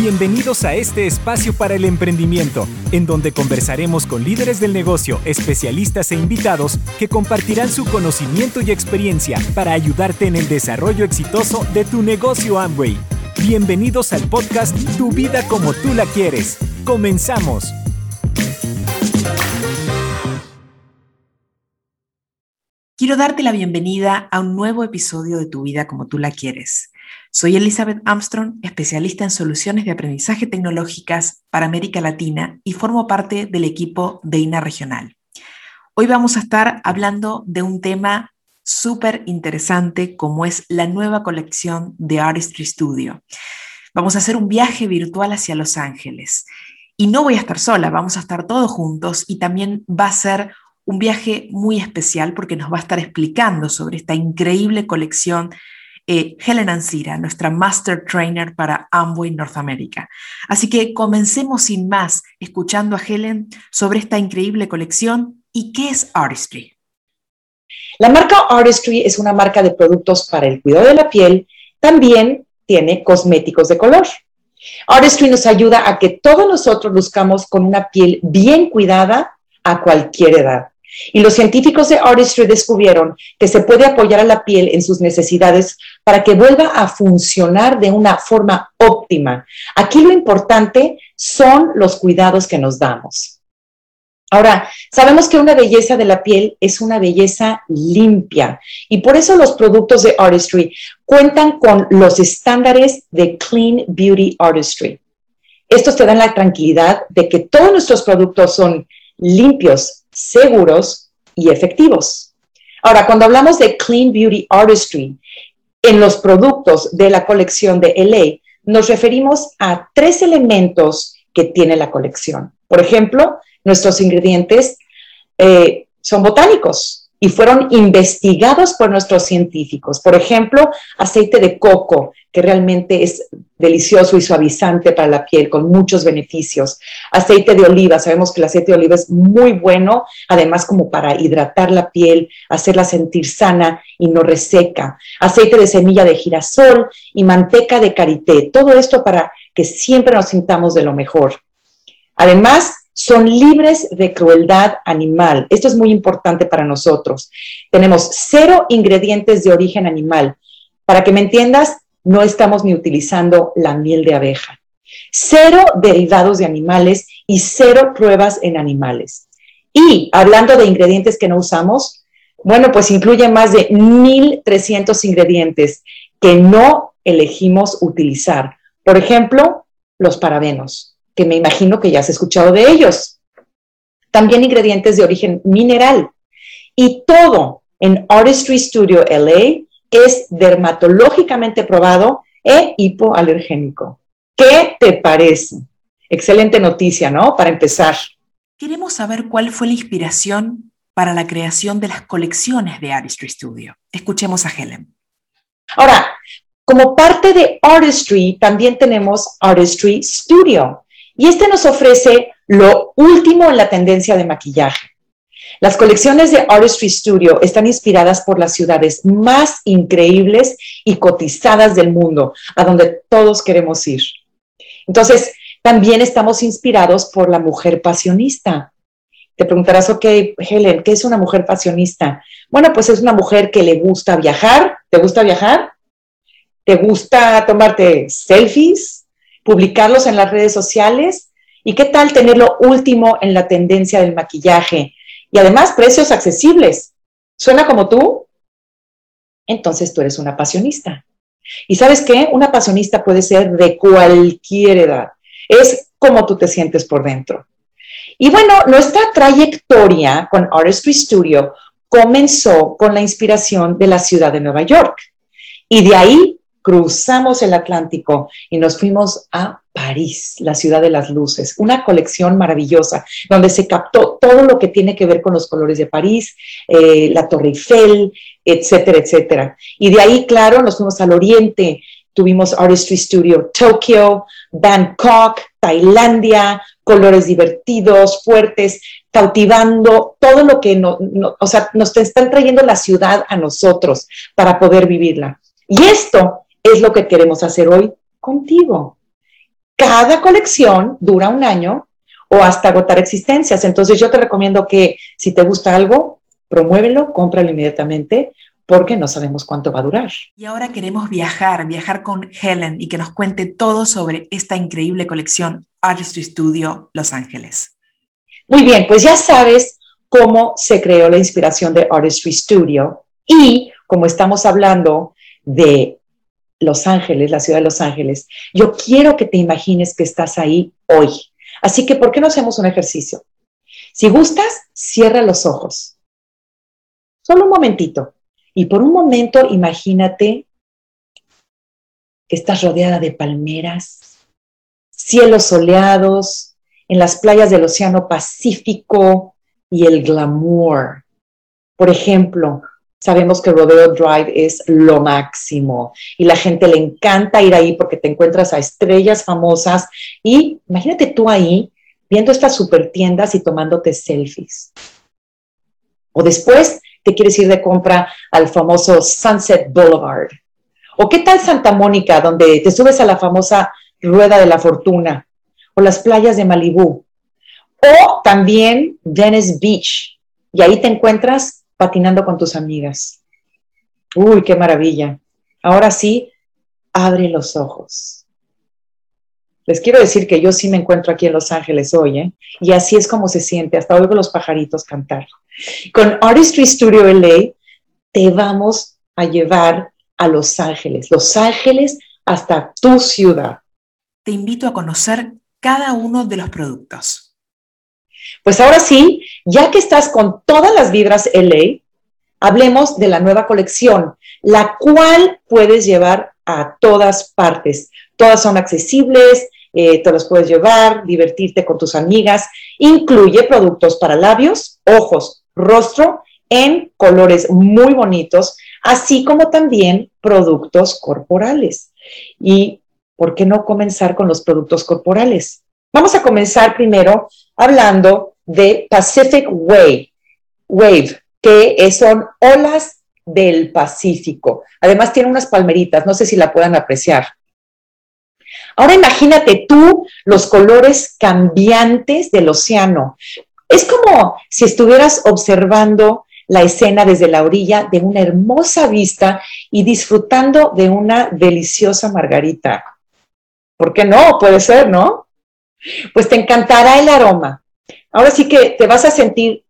Bienvenidos a este espacio para el emprendimiento, en donde conversaremos con líderes del negocio, especialistas e invitados que compartirán su conocimiento y experiencia para ayudarte en el desarrollo exitoso de tu negocio Amway. Bienvenidos al podcast Tu vida como tú la quieres. Comenzamos. Quiero darte la bienvenida a un nuevo episodio de Tu vida como tú la quieres. Soy Elizabeth Armstrong, especialista en soluciones de aprendizaje tecnológicas para América Latina y formo parte del equipo de INA Regional. Hoy vamos a estar hablando de un tema súper interesante como es la nueva colección de Artistry Studio. Vamos a hacer un viaje virtual hacia Los Ángeles. Y no voy a estar sola, vamos a estar todos juntos y también va a ser un viaje muy especial porque nos va a estar explicando sobre esta increíble colección eh, Helen Ansira, nuestra Master Trainer para Amway Norteamérica. Así que comencemos sin más escuchando a Helen sobre esta increíble colección y qué es Artistry. La marca Artistry es una marca de productos para el cuidado de la piel. También tiene cosméticos de color. Artistry nos ayuda a que todos nosotros buscamos con una piel bien cuidada a cualquier edad. Y los científicos de Artistry descubrieron que se puede apoyar a la piel en sus necesidades para que vuelva a funcionar de una forma óptima. Aquí lo importante son los cuidados que nos damos. Ahora, sabemos que una belleza de la piel es una belleza limpia y por eso los productos de Artistry cuentan con los estándares de Clean Beauty Artistry. Estos te dan la tranquilidad de que todos nuestros productos son limpios, seguros y efectivos. Ahora, cuando hablamos de Clean Beauty Artistry, en los productos de la colección de LA, nos referimos a tres elementos que tiene la colección. Por ejemplo, nuestros ingredientes eh, son botánicos, y fueron investigados por nuestros científicos. Por ejemplo, aceite de coco, que realmente es delicioso y suavizante para la piel, con muchos beneficios. Aceite de oliva, sabemos que el aceite de oliva es muy bueno, además como para hidratar la piel, hacerla sentir sana y no reseca. Aceite de semilla de girasol y manteca de karité, todo esto para que siempre nos sintamos de lo mejor. Además, son libres de crueldad animal. Esto es muy importante para nosotros. Tenemos cero ingredientes de origen animal. Para que me entiendas, no estamos ni utilizando la miel de abeja. Cero derivados de animales y cero pruebas en animales. Y hablando de ingredientes que no usamos, bueno, pues incluye más de 1.300 ingredientes que no elegimos utilizar. Por ejemplo, los parabenos que me imagino que ya has escuchado de ellos. También ingredientes de origen mineral. Y todo en Artistry Studio LA es dermatológicamente probado e hipoalergénico. ¿Qué te parece? Excelente noticia, ¿no? Para empezar. Queremos saber cuál fue la inspiración para la creación de las colecciones de Artistry Studio. Escuchemos a Helen. Ahora, como parte de Artistry, también tenemos Artistry Studio. Y este nos ofrece lo último en la tendencia de maquillaje. Las colecciones de Artistry Studio están inspiradas por las ciudades más increíbles y cotizadas del mundo, a donde todos queremos ir. Entonces, también estamos inspirados por la mujer pasionista. Te preguntarás, ok, Helen, ¿qué es una mujer pasionista? Bueno, pues es una mujer que le gusta viajar. ¿Te gusta viajar? ¿Te gusta tomarte selfies? Publicarlos en las redes sociales. ¿Y qué tal tener lo último en la tendencia del maquillaje? Y además precios accesibles. ¿Suena como tú? Entonces tú eres una pasionista. ¿Y sabes qué? Una pasionista puede ser de cualquier edad. Es como tú te sientes por dentro. Y bueno, nuestra trayectoria con Artistry Studio comenzó con la inspiración de la ciudad de Nueva York. Y de ahí cruzamos el Atlántico y nos fuimos a París, la ciudad de las luces, una colección maravillosa donde se captó todo lo que tiene que ver con los colores de París, eh, la Torre Eiffel, etcétera, etcétera. Y de ahí, claro, nos fuimos al oriente, tuvimos Artistry Studio Tokyo, Bangkok, Tailandia, colores divertidos, fuertes, cautivando todo lo que o sea, nos están trayendo la ciudad a nosotros para poder vivirla. Y esto es lo que queremos hacer hoy contigo. cada colección dura un año o hasta agotar existencias. Entonces yo te recomiendo que si te gusta algo, promuévelo, cómpralo inmediatamente porque no sabemos cuánto va a durar. Y ahora queremos viajar, viajar con Helen y que nos cuente todo sobre esta increíble colección Artistry Studio Los Ángeles. Muy bien, pues ya sabes cómo se creó la inspiración de Artistry Studio y como estamos hablando de Los Ángeles, la ciudad de Los Ángeles, yo quiero que te imagines que estás ahí hoy. Así que, ¿por qué no hacemos un ejercicio? Si gustas, cierra los ojos. Solo un momentito. Y por un momento imagínate que estás rodeada de palmeras, cielos soleados, en las playas del Océano Pacífico y el glamour. Por ejemplo, sabemos que Rodeo Drive es lo máximo y la gente le encanta ir ahí porque te encuentras a estrellas famosas y imagínate tú ahí viendo estas super tiendas y tomándote selfies. O después te quieres ir de compra al famoso Sunset Boulevard. O qué tal Santa Mónica, donde te subes a la famosa Rueda de la Fortuna o las playas de Malibú, o también Venice Beach, y ahí te encuentras patinando con tus amigas. Uy, qué maravilla. Ahora sí, abre los ojos. Les quiero decir que yo sí me encuentro aquí en Los Ángeles hoy, ¿eh? y así es como se siente, hasta oigo los pajaritos cantar. Con Artistry Studio LA te vamos a llevar a Los Ángeles, Los Ángeles hasta tu ciudad. Te invito a conocer cada uno de los productos. Pues ahora sí, ya que estás con todas las vibras LA, hablemos de la nueva colección, la cual puedes llevar a todas partes. Todas son accesibles, eh, te los puedes llevar, divertirte con tus amigas. Incluye productos para labios, ojos, rostro en colores muy bonitos, así como también productos corporales. Y ¿por qué no comenzar con los productos corporales? Vamos a comenzar primero hablando de Pacific Wave, Wave que son olas del Pacífico. Además tiene unas palmeritas, no sé si la puedan apreciar. Ahora imagínate tú los colores cambiantes del océano. Es como si estuvieras observando la escena desde la orilla de una hermosa vista y disfrutando de una deliciosa margarita. ¿Por qué no? Puede ser, ¿no? Pues te encantará el aroma. Ahora sí que te vas a sentir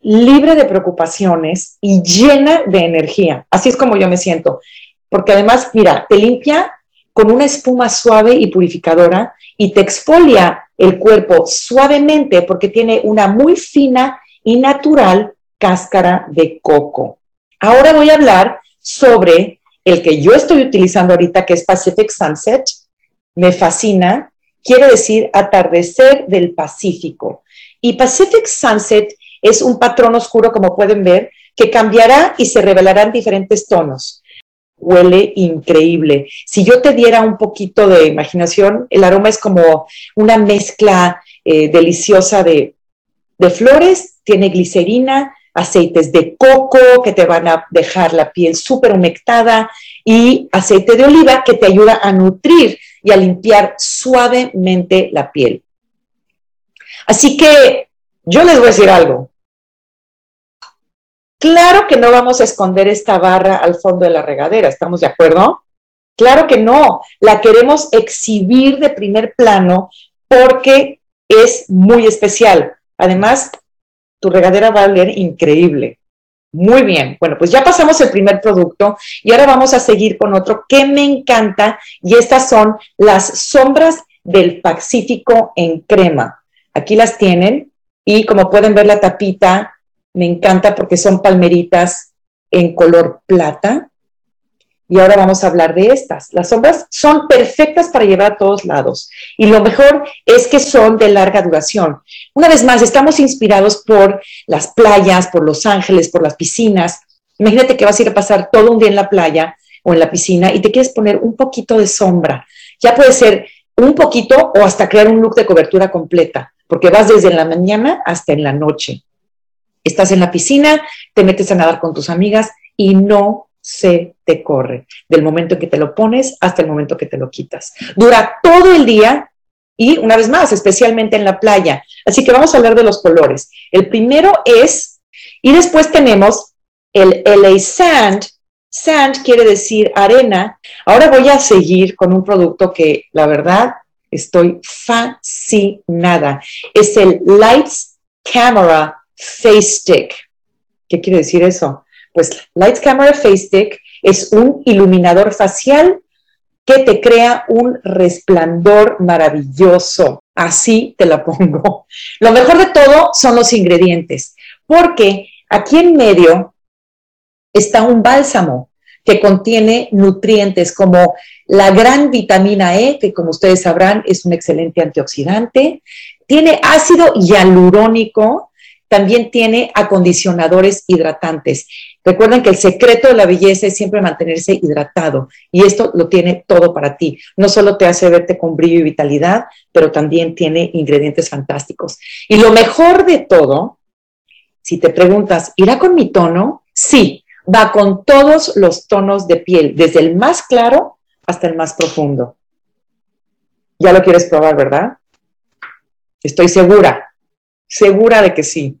libre de preocupaciones y llena de energía. Así es como yo me siento. Porque además, mira, te limpia con una espuma suave y purificadora y te exfolia el cuerpo suavemente porque tiene una muy fina y natural cáscara de coco. Ahora voy a hablar sobre el que yo estoy utilizando ahorita, que es Pacific Sunset, me fascina, quiere decir atardecer del Pacífico. Y Pacific Sunset es un patrón oscuro, como pueden ver, que cambiará y se revelará en diferentes tonos. Huele increíble. Si yo te diera un poquito de imaginación, el aroma es como una mezcla eh, deliciosa de, de flores, tiene glicerina, aceites de coco que te van a dejar la piel súper humectada y aceite de oliva que te ayuda a nutrir y a limpiar suavemente la piel. Así que yo les voy a decir algo. Claro que no vamos a esconder esta barra al fondo de la regadera, ¿estamos de acuerdo? Claro que no, la queremos exhibir de primer plano porque es muy especial. Además, tu regadera va a oler increíble. Muy bien, bueno, pues ya pasamos el primer producto y ahora vamos a seguir con otro que me encanta y estas son las sombras del Pacífico en crema. Aquí las tienen y como pueden ver la tapita, me encanta porque son palmeritas en color plata y ahora vamos a hablar de estas. Las sombras son perfectas para llevar a todos lados. Y lo mejor es que son de larga duración. Una vez más, estamos inspirados por las playas, por Los Ángeles, por las piscinas. Imagínate que vas a ir a pasar todo un día en la playa o en la piscina y te quieres poner un poquito de sombra. Ya puede ser un poquito o hasta crear un look de cobertura completa, porque vas desde la mañana hasta en la noche. Estás en la piscina, te metes a nadar con tus amigas y no se te corre, del momento en que te lo pones hasta el momento que te lo quitas. Dura todo el día y una vez más, especialmente en la playa. Así que vamos a hablar de los colores. El primero es, y después tenemos el LA Sand. Sand quiere decir arena. Ahora voy a seguir con un producto que la verdad estoy fascinada. Es el Lights Camera Face Stick. ¿Qué quiere decir eso? Pues Lights Camera Face Stick es un iluminador facial que te crea un resplandor maravilloso. Así te la pongo. Lo mejor de todo son los ingredientes, porque aquí en medio está un bálsamo que contiene nutrientes como la gran vitamina E, que como ustedes sabrán es un excelente antioxidante, tiene ácido hialurónico, también tiene acondicionadores hidratantes. Recuerden que el secreto de la belleza es siempre mantenerse hidratado y esto lo tiene todo para ti. No solo te hace verte con brillo y vitalidad, pero también tiene ingredientes fantásticos. Y lo mejor de todo, si te preguntas, ¿irá con mi tono? Sí, va con todos los tonos de piel, desde el más claro hasta el más profundo. Ya lo quieres probar, ¿verdad? Estoy segura, segura de que sí.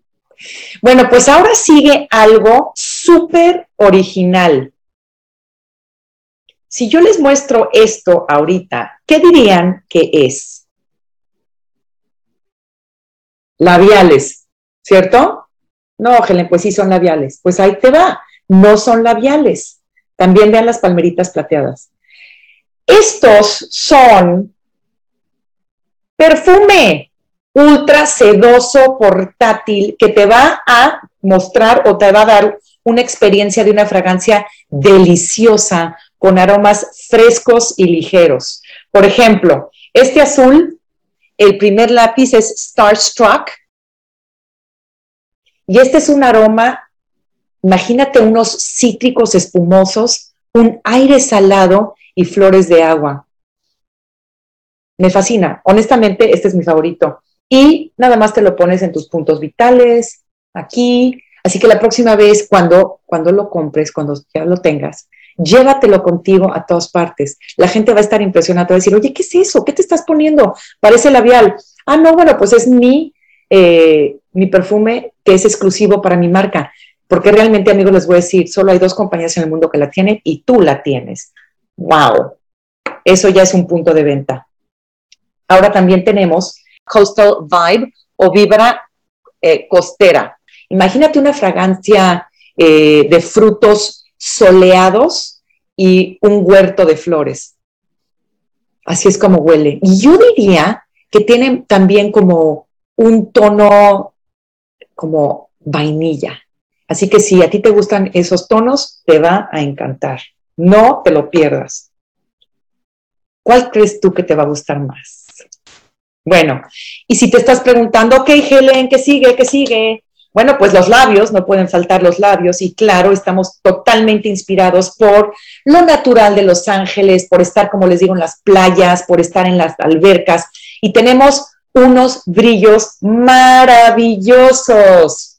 Bueno, pues ahora sigue algo súper original. Si yo les muestro esto ahorita, ¿qué dirían que es? Labiales, ¿cierto? No, Helen, pues sí son labiales. Pues ahí te va, no son labiales. También vean las palmeritas plateadas. Estos son perfume ultra sedoso portátil que te va a mostrar o te va a dar una experiencia de una fragancia deliciosa con aromas frescos y ligeros. Por ejemplo, este azul, el primer lápiz es Starstruck y este es un aroma, imagínate unos cítricos espumosos, un aire salado y flores de agua. Me fascina, honestamente este es mi favorito y nada más te lo pones en tus puntos vitales, aquí. Así que la próxima vez cuando, cuando lo compres, cuando ya lo tengas, llévatelo contigo a todas partes. La gente va a estar impresionada, va a decir, oye, ¿qué es eso? ¿Qué te estás poniendo? Parece labial. Ah, no, bueno, pues es mi, eh, mi perfume que es exclusivo para mi marca. Porque realmente, amigos, les voy a decir, solo hay dos compañías en el mundo que la tienen y tú la tienes. ¡Wow! Eso ya es un punto de venta. Ahora también tenemos coastal vibe o vibra eh, costera. Imagínate una fragancia eh, de frutos soleados y un huerto de flores. Así es como huele. Y yo diría que tiene también como un tono como vainilla. Así que si a ti te gustan esos tonos, te va a encantar. No te lo pierdas. ¿Cuál crees tú que te va a gustar más? Bueno, y si te estás preguntando, ok, Helen, ¿qué sigue? ¿Qué sigue? Bueno, pues los labios, no pueden faltar los labios y claro, estamos totalmente inspirados por lo natural de Los Ángeles, por estar, como les digo, en las playas, por estar en las albercas y tenemos unos brillos maravillosos.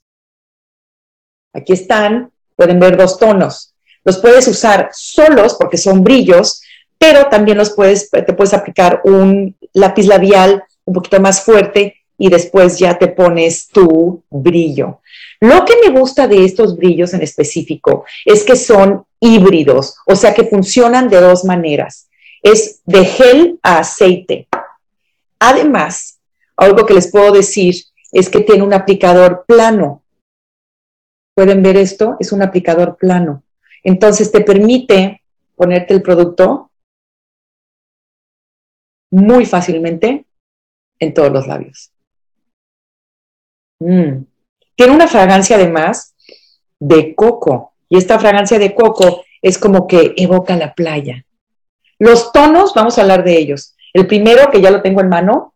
Aquí están, pueden ver dos tonos. Los puedes usar solos porque son brillos, pero también los puedes, te puedes aplicar un lápiz labial un poquito más fuerte y después ya te pones tu brillo. Lo que me gusta de estos brillos en específico es que son híbridos, o sea que funcionan de dos maneras. Es de gel a aceite. Además, algo que les puedo decir es que tiene un aplicador plano. ¿Pueden ver esto? Es un aplicador plano. Entonces te permite ponerte el producto muy fácilmente en todos los labios. Mm. Tiene una fragancia además de coco y esta fragancia de coco es como que evoca la playa. Los tonos, vamos a hablar de ellos. El primero, que ya lo tengo en mano,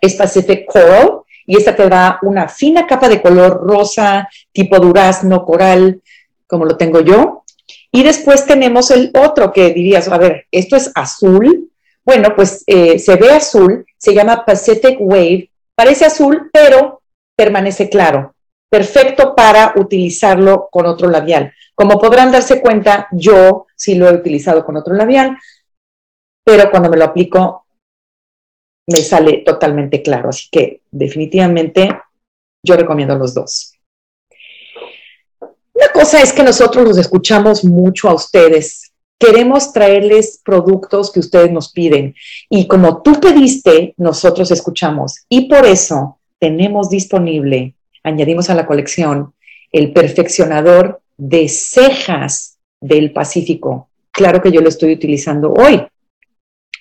es Pacific Coral y esta te da una fina capa de color rosa, tipo durazno, coral, como lo tengo yo. Y después tenemos el otro que dirías, a ver, esto es azul, bueno, pues eh, se ve azul, se llama Pacific Wave, parece azul, pero permanece claro. perfecto para utilizarlo con otro labial. Como podrán darse cuenta, yo sí lo he utilizado con otro labial, pero cuando me lo aplico me sale totalmente claro. Así que definitivamente yo recomiendo los dos. Una cosa es que nosotros los escuchamos mucho a ustedes. Queremos traerles productos que ustedes nos piden. Y como tú pediste, nosotros escuchamos. Y por eso tenemos disponible, añadimos a la colección, el perfeccionador de cejas del Pacífico. Claro que yo lo estoy utilizando hoy.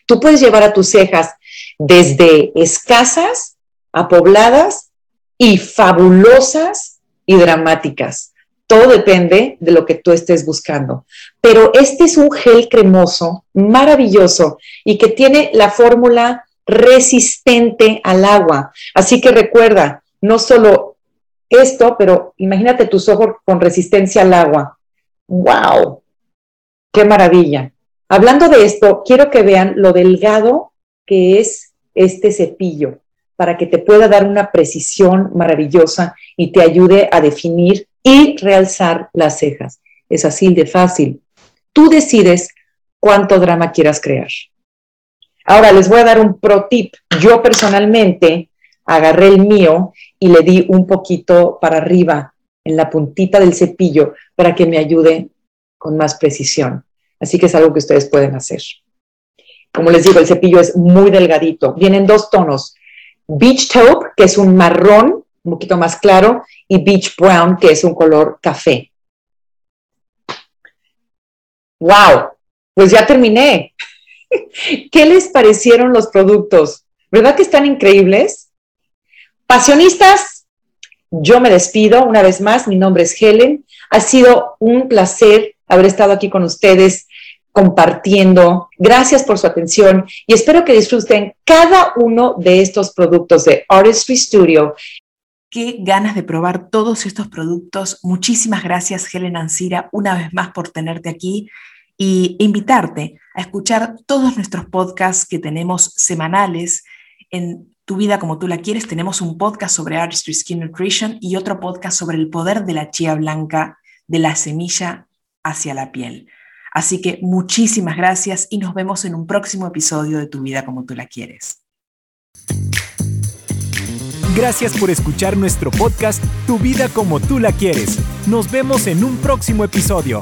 Tú puedes llevar a tus cejas desde escasas a pobladas y fabulosas y dramáticas. Todo depende de lo que tú estés buscando. Pero este es un gel cremoso, maravilloso y que tiene la fórmula resistente al agua. Así que recuerda, no solo esto, pero imagínate tus ojos con resistencia al agua. ¡Wow! ¡Qué maravilla! Hablando de esto, quiero que vean lo delgado que es este cepillo para que te pueda dar una precisión maravillosa y te ayude a definir y realzar las cejas. Es así de fácil. Tú decides cuánto drama quieras crear. Ahora les voy a dar un pro tip. Yo personalmente agarré el mío y le di un poquito para arriba en la puntita del cepillo para que me ayude con más precisión. Así que es algo que ustedes pueden hacer. Como les digo, el cepillo es muy delgadito. Vienen dos tonos. Beach Taupe, que es un marrón un poquito más claro, y Beach Brown, que es un color café. ¡Wow! Pues ya terminé. ¿Qué les parecieron los productos? ¿Verdad que están increíbles? Pasionistas, yo me despido una vez más. Mi nombre es Helen. Ha sido un placer haber estado aquí con ustedes compartiendo. Gracias por su atención y espero que disfruten cada uno de estos productos de Artistry Studio. Qué ganas de probar todos estos productos. Muchísimas gracias, Helen Ancira, una vez más por tenerte aquí y invitarte a escuchar todos nuestros podcasts que tenemos semanales en Tu vida como tú la quieres. Tenemos un podcast sobre Artistry Skin Nutrition y otro podcast sobre el poder de la chía blanca de la semilla hacia la piel. Así que muchísimas gracias y nos vemos en un próximo episodio de Tu vida como tú la quieres. Gracias por escuchar nuestro podcast Tu vida como tú la quieres. Nos vemos en un próximo episodio.